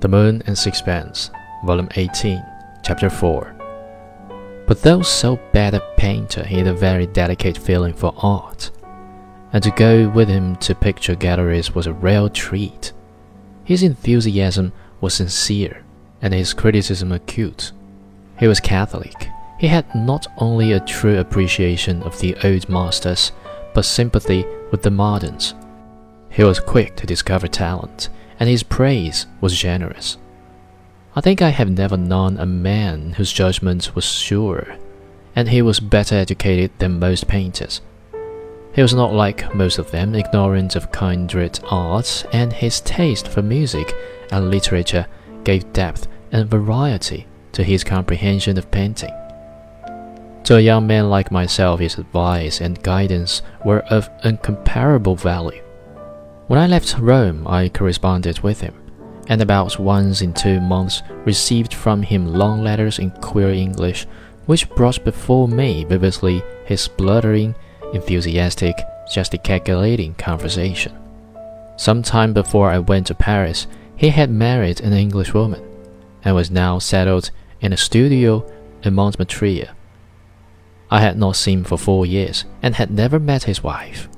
The Moon and Sixpence, Volume 18, Chapter 4. But though so bad a painter, he had a very delicate feeling for art, and to go with him to picture galleries was a real treat. His enthusiasm was sincere, and his criticism acute. He was Catholic. He had not only a true appreciation of the old masters, but sympathy with the moderns. He was quick to discover talent, and his praise was generous. I think I have never known a man whose judgment was sure, and he was better educated than most painters. He was not like most of them ignorant of kindred arts, and his taste for music and literature gave depth and variety to his comprehension of painting. To a young man like myself, his advice and guidance were of incomparable value. When I left Rome, I corresponded with him, and about once in two months received from him long letters in queer English, which brought before me vividly his spluttering, enthusiastic, gesticulating conversation. Some time before I went to Paris, he had married an Englishwoman, and was now settled in a studio in Montmartre. I had not seen him for four years, and had never met his wife.